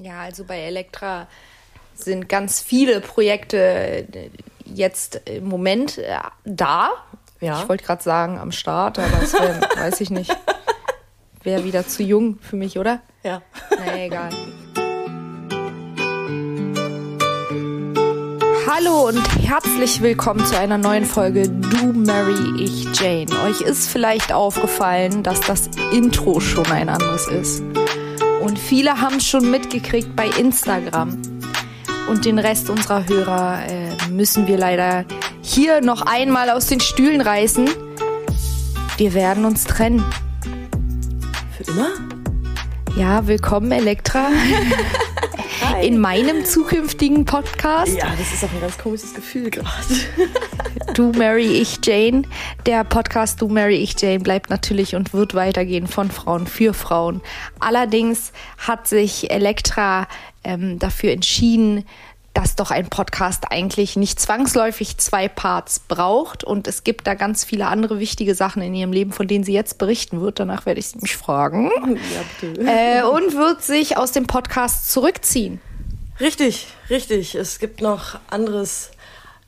Ja, also bei Elektra sind ganz viele Projekte äh, jetzt im Moment äh, da. Ja. Ich wollte gerade sagen am Start, aber das wär, weiß ich nicht. Wäre wieder zu jung für mich, oder? Ja. Na egal. Hallo und herzlich willkommen zu einer neuen Folge Du Marry Ich Jane. Euch ist vielleicht aufgefallen, dass das Intro schon ein anderes ist. Viele haben es schon mitgekriegt bei Instagram. Und den Rest unserer Hörer äh, müssen wir leider hier noch einmal aus den Stühlen reißen. Wir werden uns trennen. Für immer? Ja, willkommen Elektra. In meinem zukünftigen Podcast. Ja, das ist auch ein ganz komisches Gefühl gerade. Du Mary Ich Jane. Der Podcast Du Mary Ich Jane bleibt natürlich und wird weitergehen von Frauen für Frauen. Allerdings hat sich Elektra ähm, dafür entschieden, dass doch ein Podcast eigentlich nicht zwangsläufig zwei Parts braucht. Und es gibt da ganz viele andere wichtige Sachen in ihrem Leben, von denen sie jetzt berichten wird. Danach werde ich sie mich fragen. Ja, bitte. Äh, und wird sich aus dem Podcast zurückziehen. Richtig, richtig. Es gibt noch anderes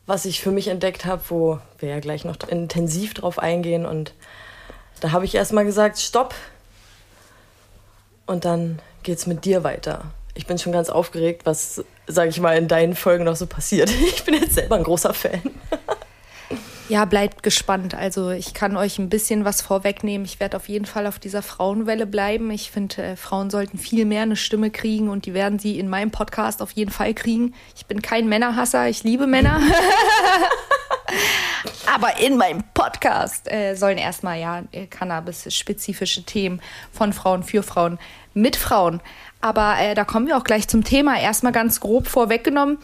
was ich für mich entdeckt habe, wo wir ja gleich noch intensiv drauf eingehen. Und da habe ich erstmal gesagt, stopp. Und dann geht es mit dir weiter. Ich bin schon ganz aufgeregt, was, sage ich mal, in deinen Folgen noch so passiert. Ich bin jetzt selber ein großer Fan. Ja, bleibt gespannt. Also ich kann euch ein bisschen was vorwegnehmen. Ich werde auf jeden Fall auf dieser Frauenwelle bleiben. Ich finde, äh, Frauen sollten viel mehr eine Stimme kriegen und die werden sie in meinem Podcast auf jeden Fall kriegen. Ich bin kein Männerhasser, ich liebe Männer. Aber in meinem Podcast äh, sollen erstmal ja äh, Cannabis-spezifische Themen von Frauen für Frauen mit Frauen. Aber äh, da kommen wir auch gleich zum Thema. Erstmal ganz grob vorweggenommen.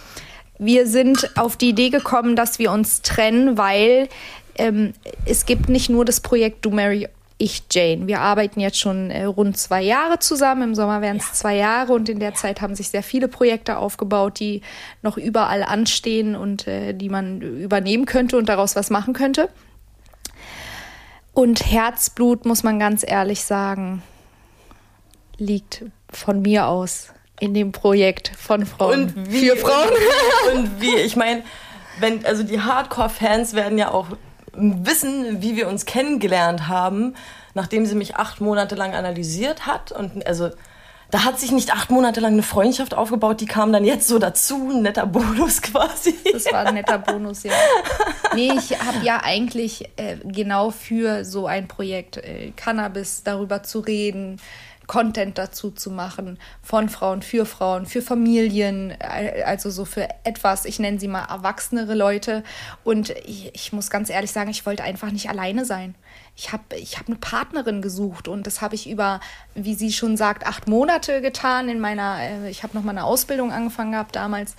Wir sind auf die Idee gekommen, dass wir uns trennen, weil ähm, es gibt nicht nur das Projekt Do Marry ich Jane. Wir arbeiten jetzt schon äh, rund zwei Jahre zusammen. Im Sommer werden es ja. zwei Jahre und in der Zeit haben sich sehr viele Projekte aufgebaut, die noch überall anstehen und äh, die man übernehmen könnte und daraus was machen könnte. Und Herzblut, muss man ganz ehrlich sagen, liegt von mir aus in dem Projekt von Frauen und wie, für Frauen. Und, und wie, ich meine, wenn, also die Hardcore-Fans werden ja auch wissen, wie wir uns kennengelernt haben, nachdem sie mich acht Monate lang analysiert hat. Und also da hat sich nicht acht Monate lang eine Freundschaft aufgebaut, die kam dann jetzt so dazu, ein netter Bonus quasi. Das war ein netter Bonus, ja. Nee, ich habe ja eigentlich äh, genau für so ein Projekt äh, Cannabis darüber zu reden, Content dazu zu machen von Frauen für Frauen, für Familien, also so für etwas, ich nenne sie mal erwachsenere Leute. Und ich, ich muss ganz ehrlich sagen, ich wollte einfach nicht alleine sein. Ich habe ich hab eine Partnerin gesucht und das habe ich über, wie sie schon sagt, acht Monate getan in meiner, äh, ich habe noch mal eine Ausbildung angefangen gehabt damals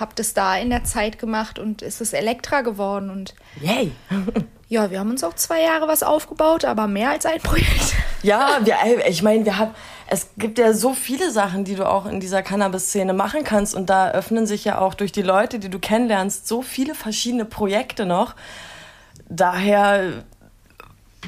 habe das da in der Zeit gemacht und es ist Elektra geworden und Yay! ja, wir haben uns auch zwei Jahre was aufgebaut, aber mehr als ein Projekt. Ja, wir, ich meine, wir haben, es gibt ja so viele Sachen, die du auch in dieser Cannabis-Szene machen kannst und da öffnen sich ja auch durch die Leute, die du kennenlernst, so viele verschiedene Projekte noch. Daher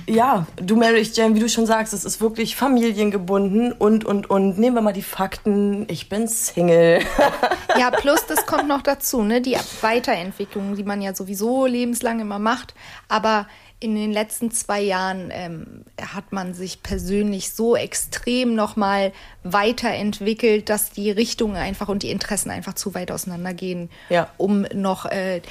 ja, du Marriage Jam, wie du schon sagst, es ist wirklich familiengebunden und, und, und. Nehmen wir mal die Fakten. Ich bin Single. ja, plus das kommt noch dazu, ne? Die Weiterentwicklung, die man ja sowieso lebenslang immer macht. Aber in den letzten zwei Jahren ähm, hat man sich persönlich so extrem nochmal weiterentwickelt, dass die Richtungen einfach und die Interessen einfach zu weit auseinandergehen, ja. um noch äh,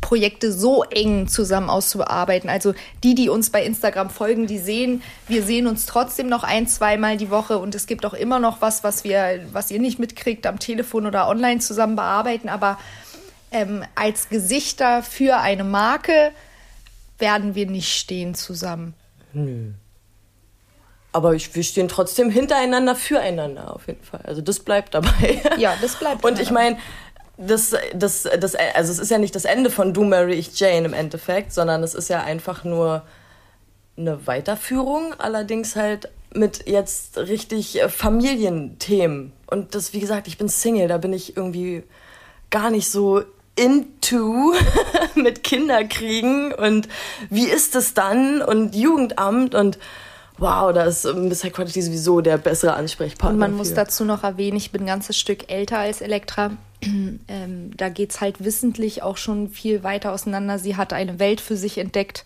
Projekte so eng zusammen auszuarbeiten. Also die, die uns bei Instagram folgen, die sehen, wir sehen uns trotzdem noch ein, zweimal die Woche und es gibt auch immer noch was, was wir, was ihr nicht mitkriegt, am Telefon oder online zusammen bearbeiten. Aber ähm, als Gesichter für eine Marke werden wir nicht stehen zusammen. Nö. Aber ich, wir stehen trotzdem hintereinander, füreinander auf jeden Fall. Also das bleibt dabei. Ja, das bleibt. Und ich meine, das, das, das, also es ist ja nicht das Ende von Du Marry Ich Jane im Endeffekt, sondern es ist ja einfach nur eine Weiterführung, allerdings halt mit jetzt richtig äh, Familienthemen. Und das, wie gesagt, ich bin Single, da bin ich irgendwie gar nicht so into mit Kinderkriegen und wie ist es dann und Jugendamt und wow, da ist Miss High Quality sowieso der bessere Ansprechpartner. Und man muss dazu noch erwähnen, ich bin ein ganzes Stück älter als Elektra. ähm, da geht es halt wissentlich auch schon viel weiter auseinander. Sie hat eine Welt für sich entdeckt,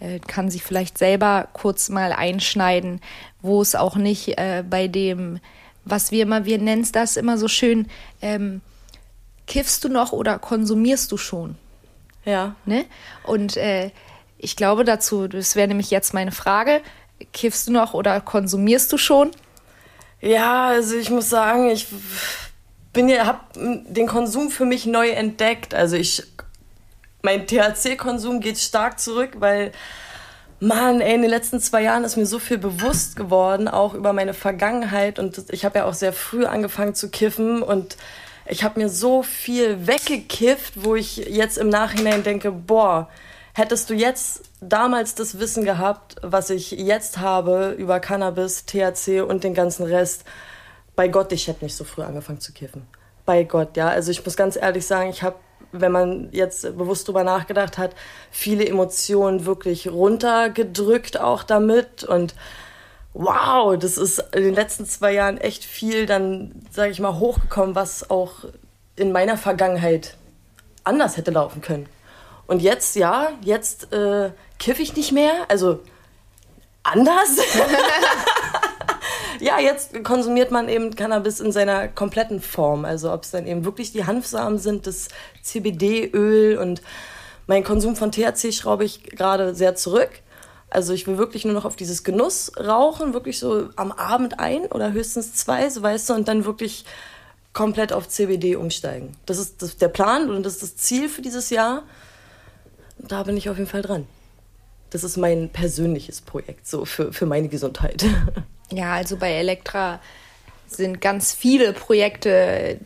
äh, kann sie vielleicht selber kurz mal einschneiden, wo es auch nicht äh, bei dem, was wir immer, wir nennen es das immer so schön, ähm, kiffst du noch oder konsumierst du schon? Ja. Ne? Und äh, ich glaube dazu, das wäre nämlich jetzt meine Frage, kiffst du noch oder konsumierst du schon? Ja, also ich muss sagen, ich bin ja, habe den Konsum für mich neu entdeckt. Also ich, mein THC-Konsum geht stark zurück, weil Mann, ey, in den letzten zwei Jahren ist mir so viel bewusst geworden, auch über meine Vergangenheit. Und ich habe ja auch sehr früh angefangen zu kiffen und ich habe mir so viel weggekifft, wo ich jetzt im Nachhinein denke, boah, hättest du jetzt damals das Wissen gehabt, was ich jetzt habe über Cannabis, THC und den ganzen Rest, bei Gott, ich hätte nicht so früh angefangen zu kiffen. Bei Gott, ja. Also ich muss ganz ehrlich sagen, ich habe, wenn man jetzt bewusst drüber nachgedacht hat, viele Emotionen wirklich runtergedrückt auch damit und wow, das ist in den letzten zwei Jahren echt viel dann, sage ich mal, hochgekommen, was auch in meiner Vergangenheit anders hätte laufen können. Und jetzt, ja, jetzt äh, kiffe ich nicht mehr, also anders. ja, jetzt konsumiert man eben Cannabis in seiner kompletten Form. Also ob es dann eben wirklich die Hanfsamen sind, das CBD-Öl und mein Konsum von THC schraube ich gerade sehr zurück. Also ich will wirklich nur noch auf dieses Genuss rauchen, wirklich so am Abend ein oder höchstens zwei, so weißt du, und dann wirklich komplett auf CBD umsteigen. Das ist das, der Plan und das ist das Ziel für dieses Jahr. Da bin ich auf jeden Fall dran. Das ist mein persönliches Projekt, so für, für meine Gesundheit. Ja, also bei Elektra sind ganz viele Projekte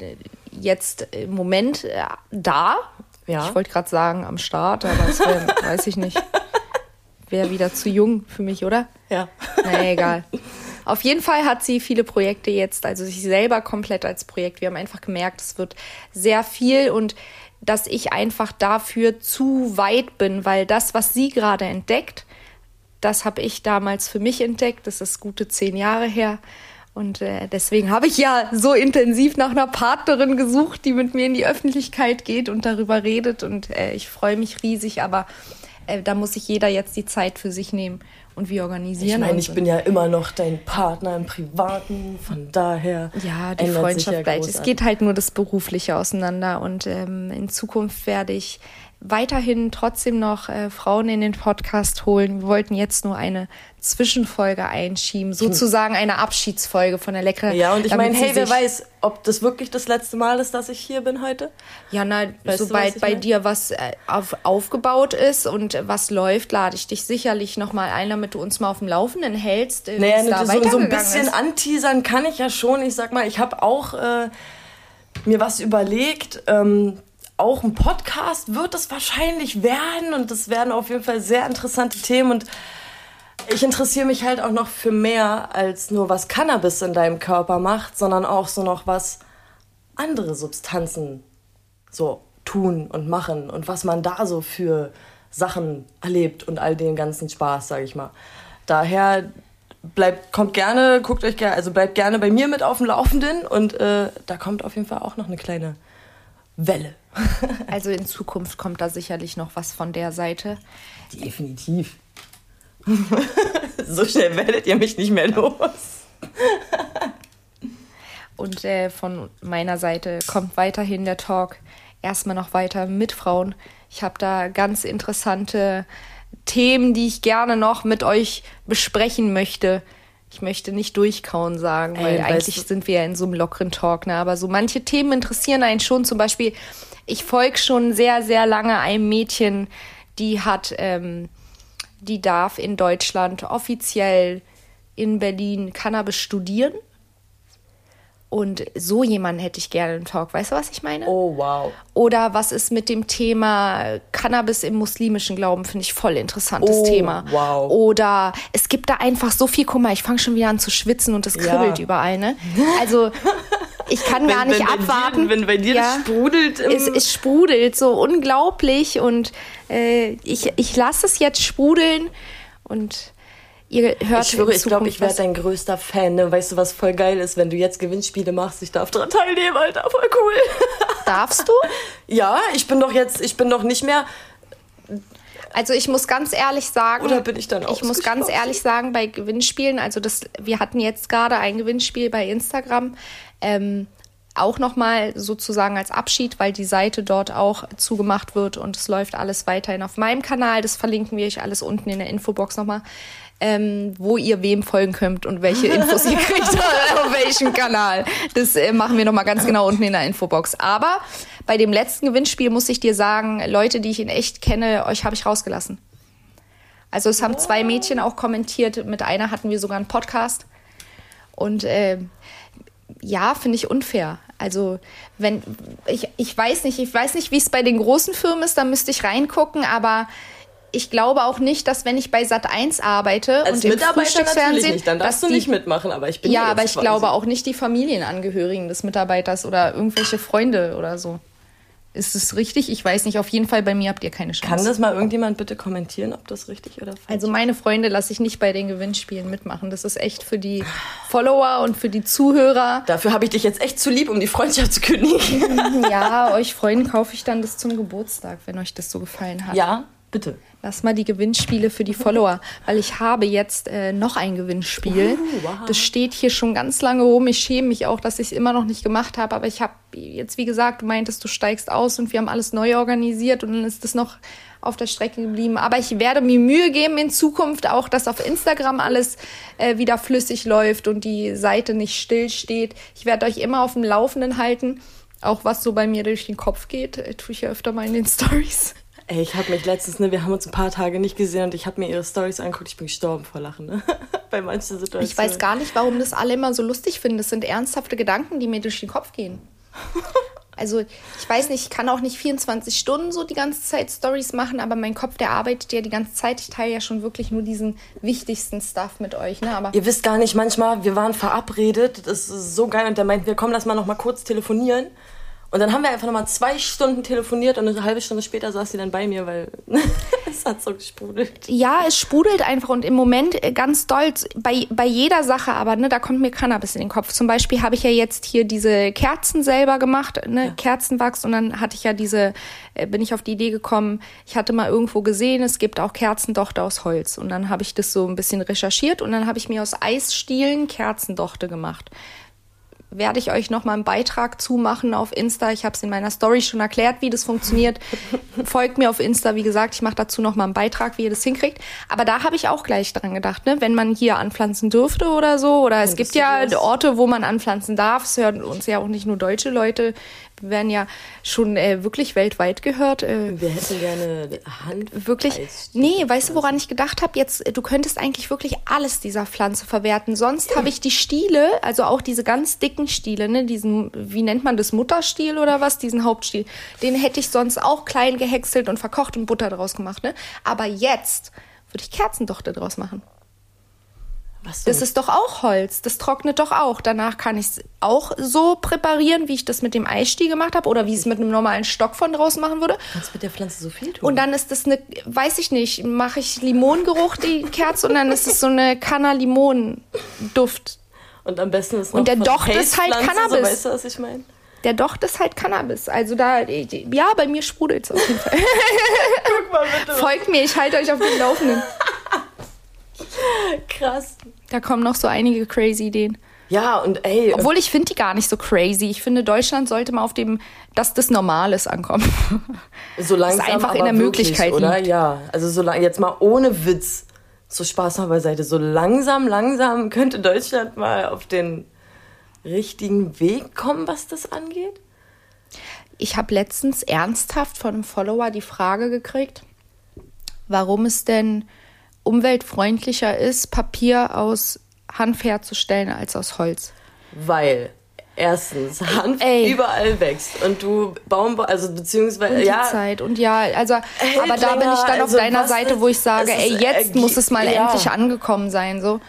jetzt im Moment äh, da. Ja. Ich wollte gerade sagen am Start, aber das wär, weiß ich nicht wäre wieder zu jung für mich, oder? Ja. Naja, egal. Auf jeden Fall hat sie viele Projekte jetzt, also sich selber komplett als Projekt. Wir haben einfach gemerkt, es wird sehr viel und dass ich einfach dafür zu weit bin, weil das, was sie gerade entdeckt, das habe ich damals für mich entdeckt. Das ist gute zehn Jahre her. Und äh, deswegen habe ich ja so intensiv nach einer Partnerin gesucht, die mit mir in die Öffentlichkeit geht und darüber redet. Und äh, ich freue mich riesig, aber äh, da muss sich jeder jetzt die Zeit für sich nehmen und wir organisieren. Ich meine, ich bin ja immer noch dein Partner im Privaten, von daher. Ja, die Freundschaft ja bleibt. Es geht halt nur das Berufliche auseinander und ähm, in Zukunft werde ich weiterhin trotzdem noch äh, Frauen in den Podcast holen. Wir wollten jetzt nur eine Zwischenfolge einschieben, sozusagen eine Abschiedsfolge von der Leckere. Ja, und ich meine, hey, wer weiß, ob das wirklich das letzte Mal ist, dass ich hier bin heute? Ja, na, weißt sobald du, bei mein? dir was äh, auf, aufgebaut ist und was läuft, lade ich dich sicherlich noch mal ein, damit du uns mal auf dem Laufenden hältst. Äh, naja, da so, so ein bisschen ist. anteasern kann ich ja schon. Ich sag mal, ich habe auch äh, mir was überlegt. Ähm, auch ein Podcast wird es wahrscheinlich werden und es werden auf jeden Fall sehr interessante Themen und ich interessiere mich halt auch noch für mehr als nur was Cannabis in deinem Körper macht, sondern auch so noch was andere Substanzen so tun und machen und was man da so für Sachen erlebt und all den ganzen Spaß, sage ich mal. Daher bleibt, kommt gerne, guckt euch gerne, also bleibt gerne bei mir mit auf dem Laufenden und äh, da kommt auf jeden Fall auch noch eine kleine Welle. also in Zukunft kommt da sicherlich noch was von der Seite. Definitiv. so schnell werdet ihr mich nicht mehr los. Und äh, von meiner Seite kommt weiterhin der Talk. Erstmal noch weiter mit Frauen. Ich habe da ganz interessante Themen, die ich gerne noch mit euch besprechen möchte. Ich möchte nicht durchkauen sagen, weil Ey, eigentlich sind wir ja in so einem lockeren Talk, ne? Aber so manche Themen interessieren einen schon. Zum Beispiel, ich folge schon sehr, sehr lange einem Mädchen, die hat ähm, die darf in Deutschland offiziell in Berlin Cannabis studieren. Und so jemanden hätte ich gerne im Talk. Weißt du, was ich meine? Oh, wow. Oder was ist mit dem Thema Cannabis im muslimischen Glauben? Finde ich voll interessantes oh, Thema. Wow. Oder es gibt da einfach so viel, guck mal, ich fange schon wieder an zu schwitzen und es kribbelt ja. überall, ne? Also ich kann wenn, gar nicht wenn abwarten. Dir, wenn bei dir ja, das sprudelt. es, es sprudelt so unglaublich und äh, ich, ich lasse es jetzt sprudeln und Ihr hört Ich schwöre, ich glaube, ich werde dein größter Fan. Ne? Weißt du, was voll geil ist, wenn du jetzt Gewinnspiele machst? Ich darf daran teilnehmen, Alter. Voll cool. Darfst du? ja, ich bin doch jetzt, ich bin doch nicht mehr. Also ich muss ganz ehrlich sagen, Oder bin ich dann Ich muss ganz ehrlich sagen, bei Gewinnspielen, also das, wir hatten jetzt gerade ein Gewinnspiel bei Instagram, ähm, auch nochmal sozusagen als Abschied, weil die Seite dort auch zugemacht wird und es läuft alles weiterhin auf meinem Kanal. Das verlinken wir euch alles unten in der Infobox nochmal. Ähm, wo ihr wem folgen könnt und welche Infos ihr kriegt auf welchem Kanal. Das äh, machen wir nochmal ganz genau unten in der Infobox. Aber bei dem letzten Gewinnspiel muss ich dir sagen, Leute, die ich in echt kenne, euch habe ich rausgelassen. Also es haben zwei Mädchen auch kommentiert. Mit einer hatten wir sogar einen Podcast. Und äh, ja, finde ich unfair. Also wenn ich, ich weiß nicht, ich weiß nicht, wie es bei den großen Firmen ist, da müsste ich reingucken, aber ich glaube auch nicht, dass wenn ich bei Sat 1 arbeite Als und im Mitarbeiter natürlich nicht. Dann darfst dass du die, nicht mitmachen, aber ich bin ja, aber ich quasi. glaube auch nicht die Familienangehörigen des Mitarbeiters oder irgendwelche Freunde oder so. Ist es richtig? Ich weiß nicht. Auf jeden Fall bei mir habt ihr keine Chance. Kann das mal irgendjemand bitte kommentieren, ob das richtig oder falsch ist? Also meine Freunde lasse ich nicht bei den Gewinnspielen mitmachen. Das ist echt für die Follower und für die Zuhörer. Dafür habe ich dich jetzt echt zu lieb, um die Freundschaft zu kündigen. Ja, euch Freunden kaufe ich dann das zum Geburtstag, wenn euch das so gefallen hat. ja, bitte. Lass mal die Gewinnspiele für die Follower, weil ich habe jetzt äh, noch ein Gewinnspiel. Uh, wow. Das steht hier schon ganz lange rum. Ich schäme mich auch, dass ich es immer noch nicht gemacht habe. Aber ich habe jetzt, wie gesagt, du meintest, du steigst aus und wir haben alles neu organisiert und dann ist das noch auf der Strecke geblieben. Aber ich werde mir Mühe geben in Zukunft auch, dass auf Instagram alles äh, wieder flüssig läuft und die Seite nicht still steht. Ich werde euch immer auf dem Laufenden halten. Auch was so bei mir durch den Kopf geht, äh, tue ich ja öfter mal in den Stories. Ey, ich habe mich letztens, ne, wir haben uns ein paar Tage nicht gesehen und ich habe mir ihre Stories angeguckt. Ich bin gestorben vor Lachen, ne? Bei manchen Situationen. Ich weiß gar nicht, warum das alle immer so lustig finden. Das sind ernsthafte Gedanken, die mir durch den Kopf gehen. Also ich weiß nicht, ich kann auch nicht 24 Stunden so die ganze Zeit Stories machen, aber mein Kopf, der arbeitet ja die ganze Zeit. Ich teile ja schon wirklich nur diesen wichtigsten Stuff mit euch. Ne? Aber Ihr wisst gar nicht, manchmal, wir waren verabredet, das ist so geil und der meint, wir kommen, lass mal noch mal kurz telefonieren. Und dann haben wir einfach noch mal zwei Stunden telefoniert und eine halbe Stunde später saß sie dann bei mir, weil es hat so gesprudelt. ja, es sprudelt einfach und im Moment äh, ganz doll bei, bei jeder Sache, aber ne, da kommt mir Cannabis in den Kopf. Zum Beispiel habe ich ja jetzt hier diese Kerzen selber gemacht, ne, Kerzenwachs und dann hatte ich ja diese, äh, bin ich auf die Idee gekommen, ich hatte mal irgendwo gesehen, es gibt auch Kerzendochte aus Holz und dann habe ich das so ein bisschen recherchiert und dann habe ich mir aus Eisstielen Kerzendochte gemacht werde ich euch noch mal einen Beitrag zumachen auf Insta. Ich habe es in meiner Story schon erklärt, wie das funktioniert. Folgt mir auf Insta, wie gesagt, ich mache dazu noch mal einen Beitrag, wie ihr das hinkriegt. Aber da habe ich auch gleich dran gedacht, ne? wenn man hier anpflanzen dürfte oder so. Oder es gibt ja? Orte, wo man anpflanzen darf. Es hören uns ja auch nicht nur deutsche Leute. Wir werden ja schon äh, wirklich weltweit gehört. Äh, Wir hätten gerne Hand. wirklich. Nee, weißt du, woran ich gedacht habe? Jetzt, äh, du könntest eigentlich wirklich alles dieser Pflanze verwerten. Sonst habe ich die Stiele, also auch diese ganz dicken Stiele, ne, diesen, wie nennt man das, Mutterstiel oder was, diesen Hauptstiel, den hätte ich sonst auch klein gehäckselt und verkocht und Butter draus gemacht, ne? Aber jetzt würde ich Kerzendochte draus machen. Was Das ist doch auch Holz. Das trocknet doch auch. Danach kann ich es auch so präparieren, wie ich das mit dem Eisstiel gemacht habe oder wie ich es mit einem normalen Stock von draußen machen würde. Kannst mit der Pflanze so viel tun. Und dann ist das eine, weiß ich nicht, mache ich Limonengeruch, die Kerze, und dann ist es so eine Kanna-Limonen-Duft. Und am besten ist noch Und der Docht ist halt Cannabis. So, weißt du, was ich meine? Der Docht ist halt Cannabis. Also da, ja, bei mir sprudelt es auf jeden Fall. Guck mal bitte. Folgt mir, ich halte euch auf dem Laufenden. Krass. Da kommen noch so einige crazy Ideen. Ja, und ey, Obwohl ich finde die gar nicht so crazy. Ich finde, Deutschland sollte mal auf dem, dass das Normales ankommen. so langsam einfach in der wirklich, Möglichkeit oder? liegt. Ja, also so lang, jetzt mal ohne Witz. So Spaß mal beiseite. So langsam, langsam könnte Deutschland mal auf den richtigen Weg kommen, was das angeht. Ich habe letztens ernsthaft von einem Follower die Frage gekriegt, warum es denn umweltfreundlicher ist, Papier aus Hanf herzustellen als aus Holz. Weil erstens Hanf Ey. überall wächst und du Baum, also beziehungsweise Und ja, die Zeit und ja, also, aber da bin ich dann auf also deiner was Seite, ist- wo ich sage, ey, jetzt muss es mal ja. endlich angekommen sein, so.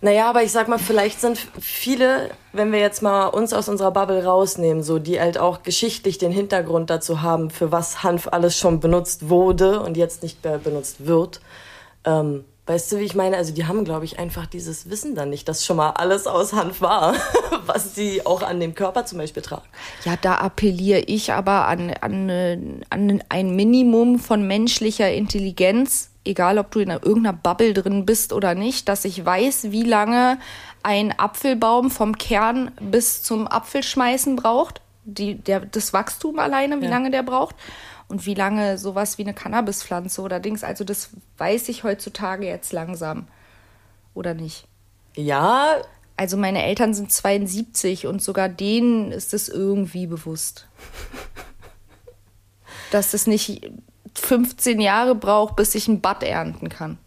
Naja, aber ich sag mal, vielleicht sind viele, wenn wir jetzt mal uns aus unserer Bubble rausnehmen, so die halt auch geschichtlich den Hintergrund dazu haben, für was Hanf alles schon benutzt wurde und jetzt nicht mehr benutzt wird, ähm, Weißt du, wie ich meine? Also die haben, glaube ich, einfach dieses Wissen dann nicht, dass schon mal alles aus Hand war, was sie auch an dem Körper zum Beispiel tragen. Ja, da appelliere ich aber an, an, an ein Minimum von menschlicher Intelligenz, egal ob du in irgendeiner Bubble drin bist oder nicht, dass ich weiß, wie lange ein Apfelbaum vom Kern bis zum Apfelschmeißen braucht, die, der, das Wachstum alleine, wie ja. lange der braucht und wie lange sowas wie eine Cannabispflanze oder Dings. Also das weiß ich heutzutage jetzt langsam. Oder nicht? Ja. Also meine Eltern sind 72 und sogar denen ist es irgendwie bewusst. dass es nicht 15 Jahre braucht, bis ich ein Bad ernten kann.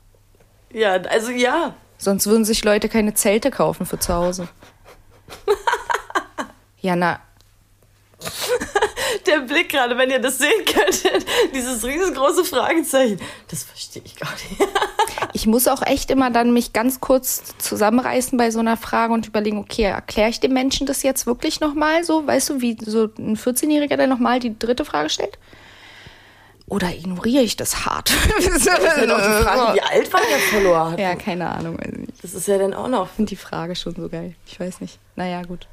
Ja, also ja. Sonst würden sich Leute keine Zelte kaufen für zu Hause. ja, na, der Blick gerade, wenn ihr das sehen könntet, dieses riesengroße Fragezeichen, das verstehe ich gar nicht. ich muss auch echt immer dann mich ganz kurz zusammenreißen bei so einer Frage und überlegen, okay, erkläre ich dem Menschen das jetzt wirklich nochmal so? Weißt du, wie so ein 14-Jähriger, der nochmal die dritte Frage stellt? Oder ignoriere ich das hart? das ist ja noch die Frage, wie alt war der verloren? Ja, keine Ahnung. Das ist ja dann auch noch. Ich finde die Frage schon so geil. Ich weiß nicht. Naja, gut.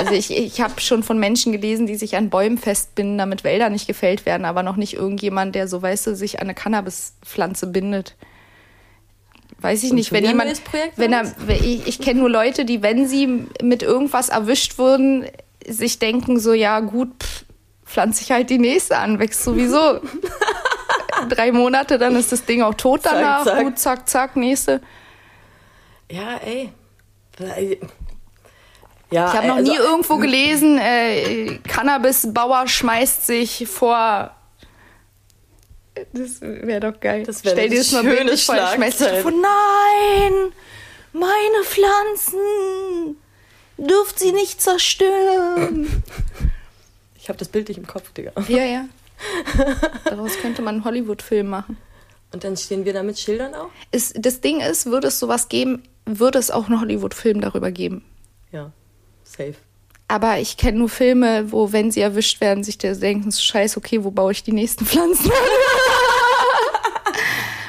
Also ich, ich habe schon von Menschen gelesen, die sich an Bäumen festbinden, damit Wälder nicht gefällt werden, aber noch nicht irgendjemand, der so, weißt du, sich an eine Cannabispflanze bindet. Weiß ich Und nicht, wenn jemand, wenn er, ich, ich kenne nur Leute, die, wenn sie mit irgendwas erwischt wurden, sich denken so, ja gut, pff, pflanze ich halt die nächste an, wächst sowieso. Drei Monate, dann ist das Ding auch tot danach. Zack, zack. Gut, zack, zack, nächste. Ja, ey. Ja, ich habe noch also, nie irgendwo gelesen, äh, Cannabis-Bauer schmeißt sich vor. Das wäre doch geil. Das Stell dir das mal bildlich vor, schmeißt sich vor. Nein! Meine Pflanzen! Dürft sie nicht zerstören! Ich habe das Bild nicht im Kopf, Digga. Ja, ja. Daraus könnte man einen Hollywood-Film machen. Und dann stehen wir da mit Schildern auch? Ist, das Ding ist, würde es sowas geben, würde es auch einen Hollywood-Film darüber geben. Ja. Safe. Aber ich kenne nur Filme, wo, wenn sie erwischt werden, sich der denken, so scheiße, okay, wo baue ich die nächsten Pflanzen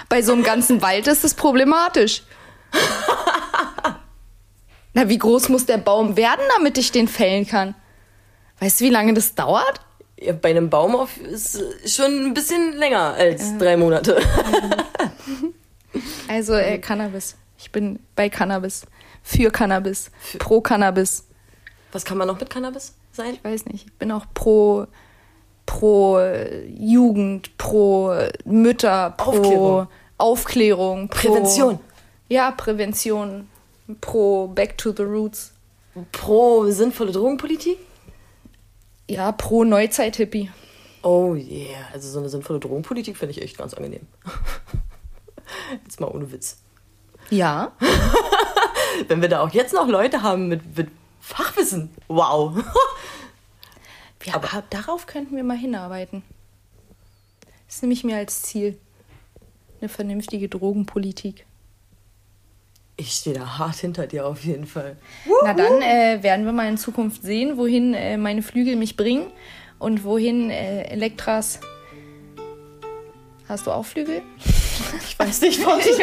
Bei so einem ganzen Wald ist es problematisch. Na, wie groß muss der Baum werden, damit ich den fällen kann? Weißt du, wie lange das dauert? Ja, bei einem Baum auf, ist schon ein bisschen länger als ja. drei Monate. also äh, Cannabis. Ich bin bei Cannabis. Für Cannabis. Für pro Cannabis. Was kann man noch mit Cannabis sein? Ich weiß nicht. Ich bin auch pro, pro Jugend, pro Mütter, pro Aufklärung, Aufklärung pro, Prävention. Ja, Prävention. Pro Back to the Roots. Pro sinnvolle Drogenpolitik? Ja, pro Neuzeit-Hippie. Oh yeah, also so eine sinnvolle Drogenpolitik finde ich echt ganz angenehm. Jetzt mal ohne Witz. Ja. Wenn wir da auch jetzt noch Leute haben mit, mit Fachwissen. Wow. ja, aber darauf könnten wir mal hinarbeiten. Das ist nämlich mir als Ziel. Eine vernünftige Drogenpolitik. Ich stehe da hart hinter dir auf jeden Fall. Na dann äh, werden wir mal in Zukunft sehen, wohin äh, meine Flügel mich bringen und wohin äh, Elektras. Hast du auch Flügel? Ich weiß nicht, was ich.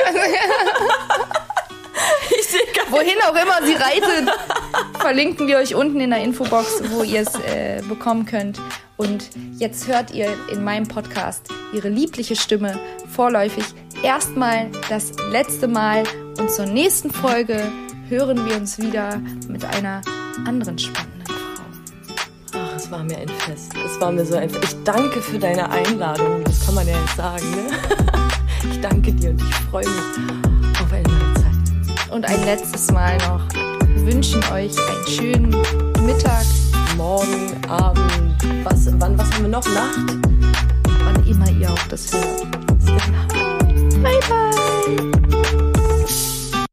Ich sehe gar Wohin auch immer sie reitet, verlinken wir euch unten in der Infobox, wo ihr es äh, bekommen könnt. Und jetzt hört ihr in meinem Podcast ihre liebliche Stimme vorläufig erstmal das letzte Mal. Und zur nächsten Folge hören wir uns wieder mit einer anderen spannenden Frau. Ach, es war mir ein Fest. Es war mir so ein Fest. Ich danke für deine Einladung. Das kann man ja jetzt sagen. Ne? Ich danke dir und ich freue mich Und ein letztes Mal noch wünschen euch einen schönen Mittag, Morgen, Abend, was, wann, was haben wir noch? Nacht? Wann immer ihr auch das hört. Bye bye.